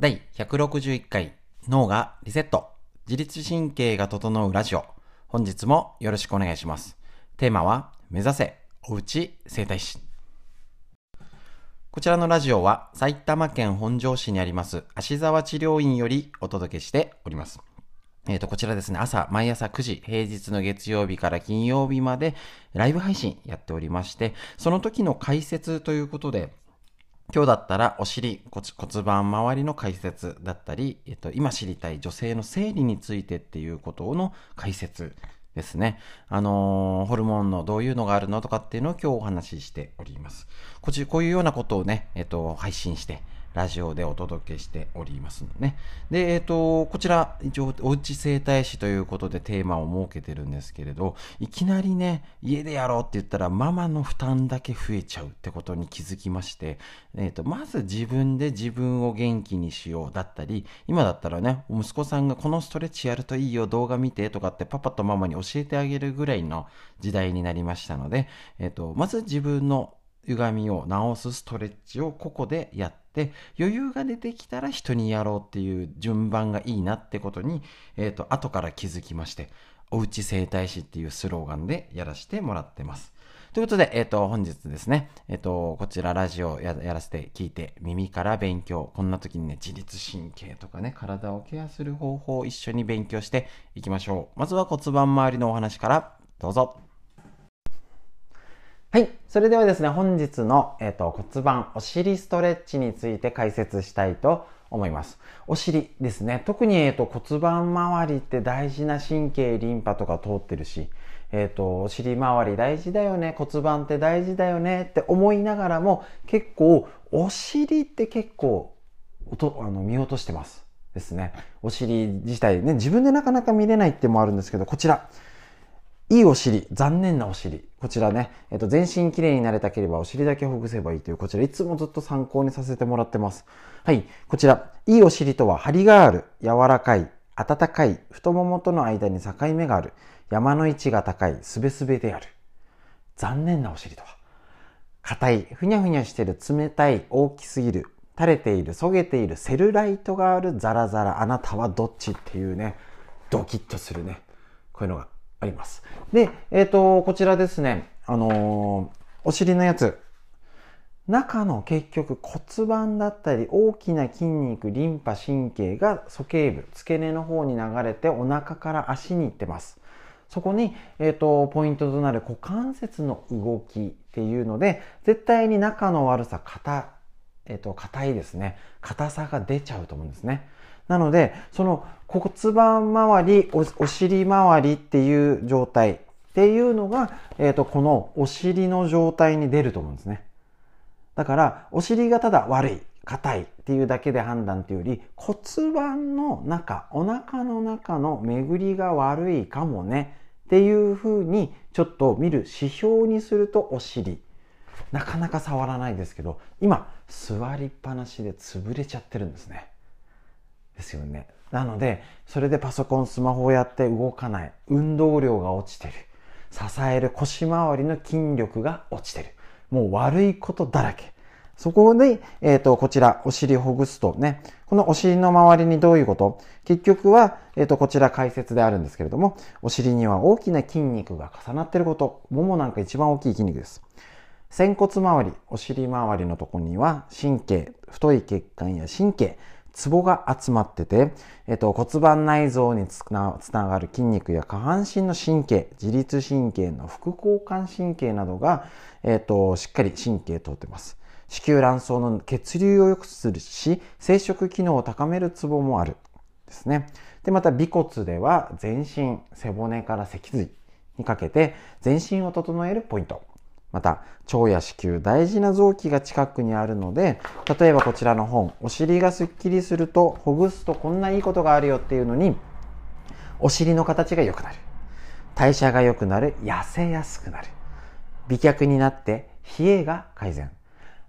第161回脳がリセット。自律神経が整うラジオ。本日もよろしくお願いします。テーマは目指せおうち整体師。こちらのラジオは埼玉県本庄市にあります芦沢治療院よりお届けしております。えっ、と、こちらですね、朝、毎朝9時、平日の月曜日から金曜日まで、ライブ配信やっておりまして、その時の解説ということで、今日だったらお尻骨盤周りの解説だったり、えっと、今知りたい女性の生理についてっていうことの解説ですね。あのー、ホルモンのどういうのがあるのとかっていうのを今日お話ししております。こっち、こういうようなことをね、えっと、配信して、ラジオでお届けしておりますのね。で、えっ、ー、と、こちら、一応、おうち整体師ということでテーマを設けてるんですけれど、いきなりね、家でやろうって言ったら、ママの負担だけ増えちゃうってことに気づきまして、えっ、ー、と、まず自分で自分を元気にしようだったり、今だったらね、息子さんがこのストレッチやるといいよ、動画見てとかってパパとママに教えてあげるぐらいの時代になりましたので、えっ、ー、と、まず自分の歪みを直すストレッチをここでやってで余裕が出てきたら人にやろうっていう順番がいいなってことに、えっ、ー、と後から気づきましておうち整体師っていうスローガンでやらせてもらってます。ということで、えっ、ー、と、本日ですね、えっ、ー、と、こちらラジオやらせて聞いて、耳から勉強。こんな時にね、自律神経とかね、体をケアする方法を一緒に勉強していきましょう。まずは骨盤周りのお話から、どうぞ。はい。それではですね、本日の、えーと、骨盤、お尻ストレッチについて解説したいと思います。お尻ですね。特に、えーと、骨盤周りって大事な神経、リンパとか通ってるし、えっ、ー、と、お尻周り大事だよね、骨盤って大事だよねって思いながらも、結構、お尻って結構、あの見落としてます。ですね。お尻自体ね、自分でなかなか見れないってもあるんですけど、こちら。いいお尻、残念なお尻。こちらね、えっと、全身きれいになれたければお尻だけほぐせばいいという、こちらいつもずっと参考にさせてもらってます。はい。こちら、いいお尻とは張りがある、柔らかい、温かい、太ももとの間に境目がある、山の位置が高い、すべすべである。残念なお尻とは、硬い、ふにゃふにゃしてる、冷たい、大きすぎる、垂れている、そげている、セルライトがある、ザラザラ、あなたはどっちっていうね、ドキッとするね、こういうのがあります。で、えっ、ー、と、こちらですね、あのー、お尻のやつ、中の結局骨盤だったり大きな筋肉、リンパ、神経が鼠径部、付け根の方に流れてお腹から足に行ってます。そこに、えっ、ー、と、ポイントとなる股関節の動きっていうので、絶対に仲の悪さ、硬、えっ、ー、と、硬いですね。硬さが出ちゃうと思うんですね。なので、その骨盤周りお、お尻周りっていう状態っていうのが、えっ、ー、と、このお尻の状態に出ると思うんですね。だから、お尻がただ悪い、硬いっていうだけで判断っていうより、骨盤の中、お腹の中の巡りが悪いかもねっていうふうにちょっと見る指標にするとお尻。なかなか触らないですけど、今、座りっぱなしで潰れちゃってるんですね。ですよね。なので、それでパソコン、スマホをやって動かない。運動量が落ちてる。支える腰回りの筋力が落ちてる。もう悪いことだらけ。そこで、えっ、ー、と、こちら、お尻ほぐすとね、このお尻の周りにどういうこと？結局は、えっ、ー、と、こちら解説であるんですけれども、お尻には大きな筋肉が重なっていること。ももなんか一番大きい筋肉です。仙骨周り、お尻周りのところには神経、太い血管や神経、ツボが集まってて、えっと、骨盤内臓につながる筋肉や下半身の神経、自律神経の副交感神経などが、えっと、しっかり神経通ってます。子宮卵巣の血流を良くするし、生殖機能を高めるツボもある。ですね。で、また、尾骨では全身、背骨から脊髄にかけて全身を整えるポイント。また、腸や子宮、大事な臓器が近くにあるので、例えばこちらの本、お尻がスッキリすると、ほぐすとこんないいことがあるよっていうのに、お尻の形が良くなる。代謝が良くなる。痩せやすくなる。美脚になって、冷えが改善。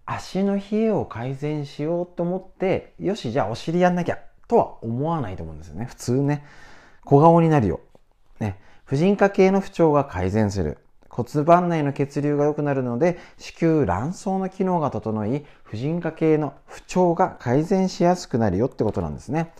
足の冷えを改善しようと思って、よし、じゃあお尻やんなきゃ、とは思わないと思うんですよね。普通ね。小顔になるよ。ね。婦人科系の不調が改善する。骨盤内の血流が良くなるので、子宮卵巣の機能が整い、婦人科系の不調が改善しやすくなるよってことなんですね。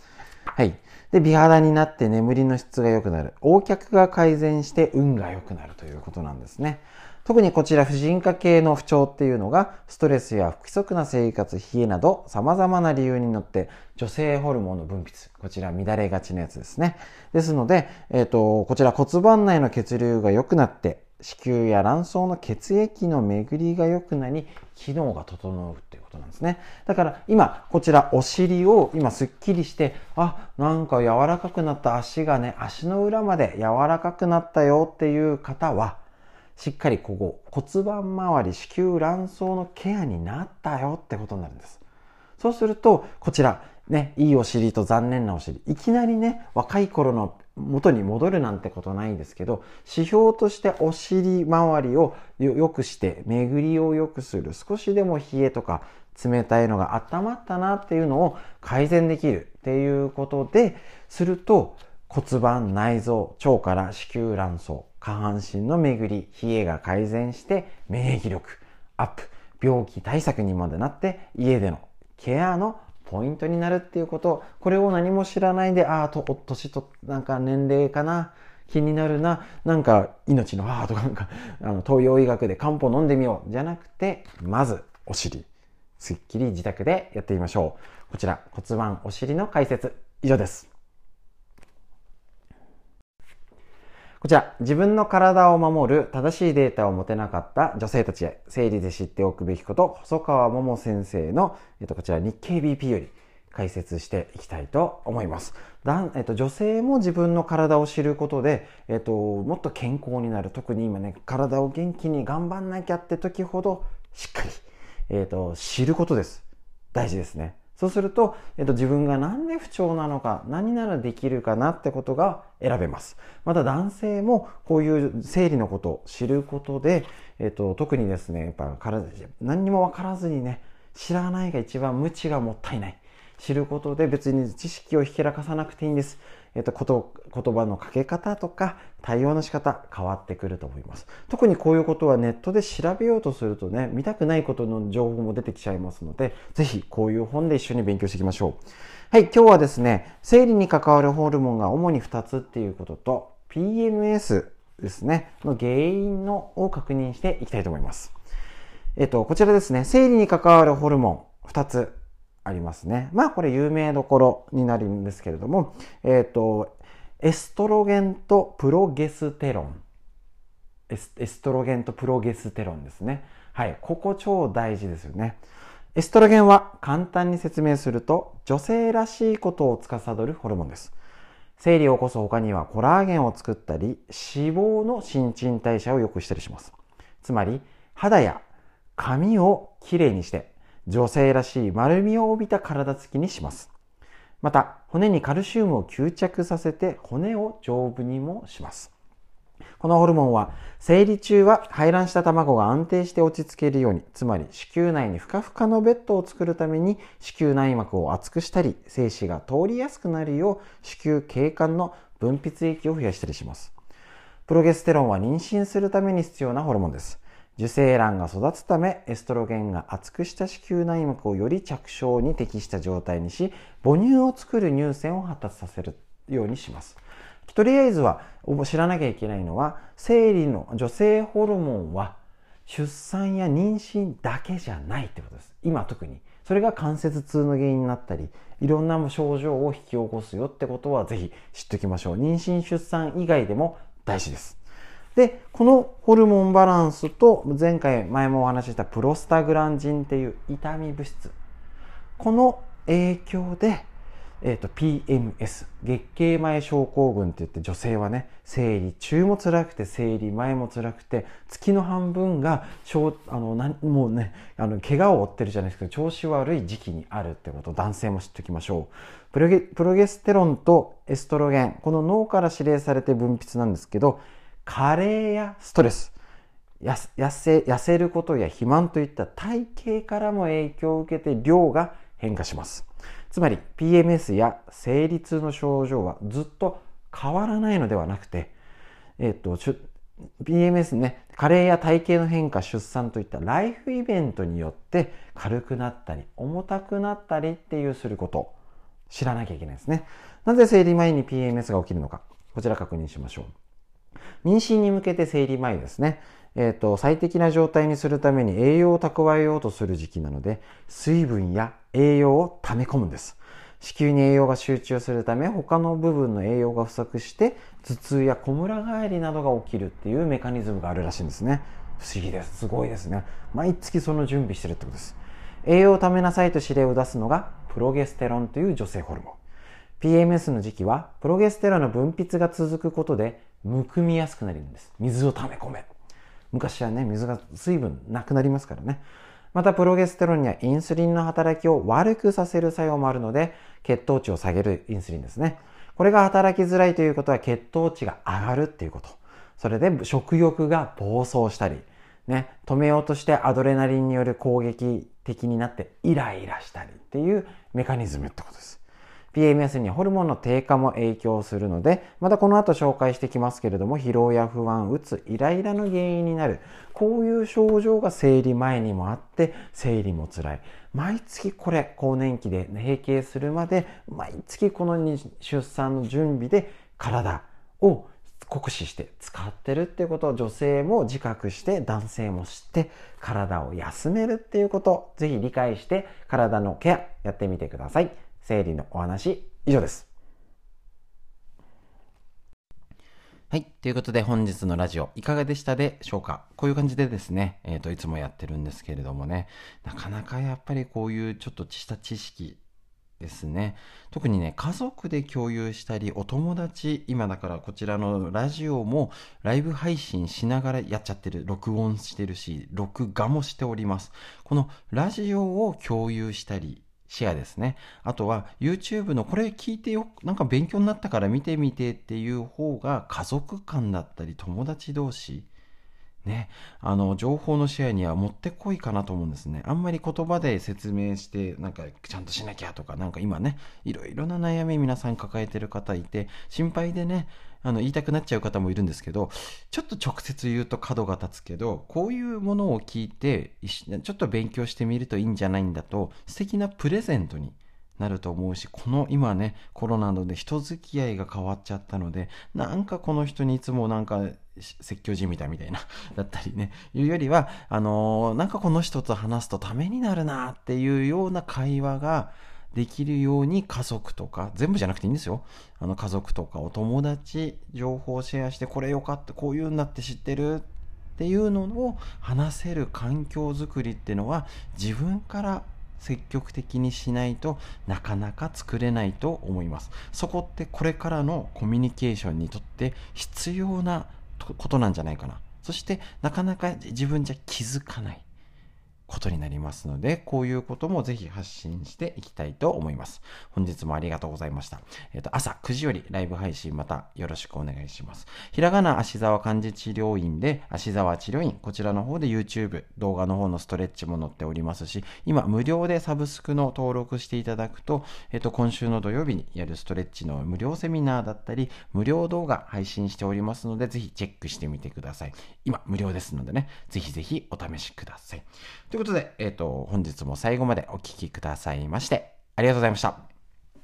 はい。で、美肌になって眠りの質が良くなる。横脚が改善して運が良くなるということなんですね。特にこちら婦人科系の不調っていうのが、ストレスや不規則な生活、冷えなど様々な理由によって女性ホルモンの分泌、こちら乱れがちなやつですね。ですので、えっ、ー、と、こちら骨盤内の血流が良くなって、子宮や卵巣の血液の巡りが良くなり、機能が整うっていうことなんですね。だから今、こちらお尻を今すっきりして、あ、なんか柔らかくなった足がね、足の裏まで柔らかくなったよっていう方は、しっかりここ骨盤周り子宮卵巣のケアになったよってことになるんです。そうすると、こちら、ね、いいお尻と残念なお尻。いきなりね、若い頃の元に戻るなんてことないんですけど、指標としてお尻周りを良くして、巡りを良くする。少しでも冷えとか冷たいのが温まったなっていうのを改善できるっていうことで、すると骨盤、内臓、腸から子宮卵巣、下半身の巡り、冷えが改善して免疫力アップ、病気対策にまでなって家でのケアのポイントになるっていうこと、これを何も知らないで、ああ、と、年と、なんか年齢かな、気になるな、なんか命の母とかなんか、あの、東洋医学で漢方飲んでみよう、じゃなくて、まず、お尻、すっきり自宅でやってみましょう。こちら、骨盤、お尻の解説、以上です。こちら、自分の体を守る正しいデータを持てなかった女性たちへ、生理で知っておくべきこと、細川桃先生の、えっと、こちら日経 BP より解説していきたいと思います。だえっと、女性も自分の体を知ることで、えっと、もっと健康になる。特に今ね、体を元気に頑張んなきゃって時ほど、しっかり、えっと、知ることです。大事ですね。そうすると、えっと、自分が何で不調なのか、何ならできるかなってことが選べます。また男性もこういう生理のことを知ることで、えっと、特にですね、やっぱ体、何にもわからずにね、知らないが一番無知がもったいない。知ることで別に知識をひけらかさなくていいんです。えっ、と、こと、言葉のかけ方とか対応の仕方変わってくると思います。特にこういうことはネットで調べようとするとね、見たくないことの情報も出てきちゃいますので、ぜひこういう本で一緒に勉強していきましょう。はい、今日はですね、生理に関わるホルモンが主に2つっていうことと、PMS ですね、の原因のを確認していきたいと思います。えっと、こちらですね、生理に関わるホルモン2つありますね。まあこれ有名どころになるんですけれども、えっ、ー、と、エストロゲンとプロゲステロン。エスエストロゲンとプロゲステロンですね。はい。ここ超大事ですよね。エストロゲンは簡単に説明すると女性らしいことを司るホルモンです。生理を起こす他にはコラーゲンを作ったり脂肪の新陳代謝を良くしたりします。つまり肌や髪をきれいにして女性らしい丸みを帯びた体つきにします。また、骨にカルシウムを吸着させて骨を丈夫にもします。このホルモンは、生理中は排卵した卵が安定して落ち着けるように、つまり子宮内にふかふかのベッドを作るために、子宮内膜を厚くしたり、精子が通りやすくなるよう、子宮頸管の分泌液を増やしたりします。プロゲステロンは妊娠するために必要なホルモンです。受精卵が育つためエストロゲンが厚くした子宮内膜をより着床に適した状態にし母乳を作る乳腺を発達させるようにします。とりあえずは知らなきゃいけないのは生理の女性ホルモンは出産や妊娠だけじゃないってことです。今特に。それが関節痛の原因になったりいろんな症状を引き起こすよってことはぜひ知っておきましょう。妊娠出産以外でも大事です。で、このホルモンバランスと前回前もお話ししたプロスタグランジンっていう痛み物質。この影響で、えっ、ー、と、PMS、月経前症候群って言って女性はね、生理中も辛くて、生理前も辛くて、月の半分が、あの、なもうね、あの、怪我を負ってるじゃないですけど、調子悪い時期にあるってこと、男性も知っておきましょう。プロゲプロゲステロンとエストロゲン、この脳から指令されて分泌なんですけど、加齢やストレス、痩せ痩せることや肥満といった体型からも影響を受けて量が変化します。つまり PMS や生理痛の症状はずっと変わらないのではなくて、えっ、と、PMS ね、加齢や体型の変化、出産といったライフイベントによって軽くなったり、重たくなったりっていうすること、知らなきゃいけないですね。なぜ生理前に PMS が起きるのか、こちら確認しましょう。妊娠に向けて生理前ですね。えっ、ー、と、最適な状態にするために栄養を蓄えようとする時期なので、水分や栄養を溜め込むんです。子宮に栄養が集中するため他の部分の栄養が不足して頭痛やこむら返りなどが起きるっていうメカニズムがあるらしいんですね。不思議です。すごいですね。毎月その準備してるってことです。栄養をためなさいと指令を出すのがプロゲステロンという女性ホルモン。PMS の時期はプロゲステロンの分泌が続くことでむくみやすくなるんです水を溜め込め昔はね水が水分なくなりますからねまたプロゲステロンにはインスリンの働きを悪くさせる作用もあるので、血糖値を下げるインスリンですね。これが働きづらいということは血糖値が上がるっていうこと。それで食欲が暴走したり、ね、止めようとしてアドレナリンによる攻撃的になってイライラしたりっていうメカニズムってことです。PMS にホルモンの低下も影響するので、またこの後紹介してきますけれども、疲労や不安、うつ、イライラの原因になる、こういう症状が生理前にもあって、生理も辛い。毎月これ、更年期で閉経するまで、毎月この出産の準備で体を酷使して使ってるっていうことを女性も自覚して男性も知って体を休めるっていうことをぜひ理解して体のケアやってみてください。生理のお話、以上です。はい。ということで本日のラジオいかがでしたでしょうか？こういう感じでですね、えっ、ー、と、いつもやってるんですけれどもね、なかなかやっぱりこういうちょっとした知識ですね。特にね、家族で共有したり、お友達、今だからこちらのラジオもライブ配信しながらやっちゃってる、録音してるし、録画もしております。このラジオを共有したり、シェアですね。あとは YouTube のこれ聞いてよ、なんか勉強になったから見てみてっていう方が家族間だったり友達同士、ね、あの情報のシェアにはもってこいかなと思うんですね。あんまり言葉で説明して、なんかちゃんとしなきゃとか、なんか今ね、いろいろな悩み皆さん抱えてる方いて、心配でね、あの言いたくなっちゃう方もいるんですけど、ちょっと直接言うと角が立つけど、こういうものを聞いて、ちょっと勉強してみるといいんじゃないんだと、素敵なプレゼントになると思うし、この今ね、コロナなどで人付き合いが変わっちゃったので、なんかこの人にいつもなんか説教じみたみたいな、だったりね、いうよりは、あのー、なんかこの人と話すとためになるなっていうような会話が、できるように家族とか、全部じゃなくていいんですよ。あの家族とかお友達、情報をシェアして、これよかった、こういうんだって知ってるっていうのを話せる環境づくりっていうのは自分から積極的にしないとなかなか作れないと思います。そこってこれからのコミュニケーションにとって必要なことなんじゃないかな。そしてなかなか自分じゃ気づかない。ことになりますので、こういうこともぜひ発信していきたいと思います。本日もありがとうございました。えっ、ー、と、朝9時よりライブ配信またよろしくお願いします。ひらがな足沢漢字治療院で、足沢治療院、こちらの方で YouTube、動画の方のストレッチも載っておりますし、今無料でサブスクの登録していただくと、えっ、ー、と、今週の土曜日にやるストレッチの無料セミナーだったり、無料動画配信しておりますので、ぜひチェックしてみてください。今無料ですのでね、ぜひぜひお試しください。いうことで、えっ、ー、と、本日も最後までお聴きくださいまして、ありがとうございました。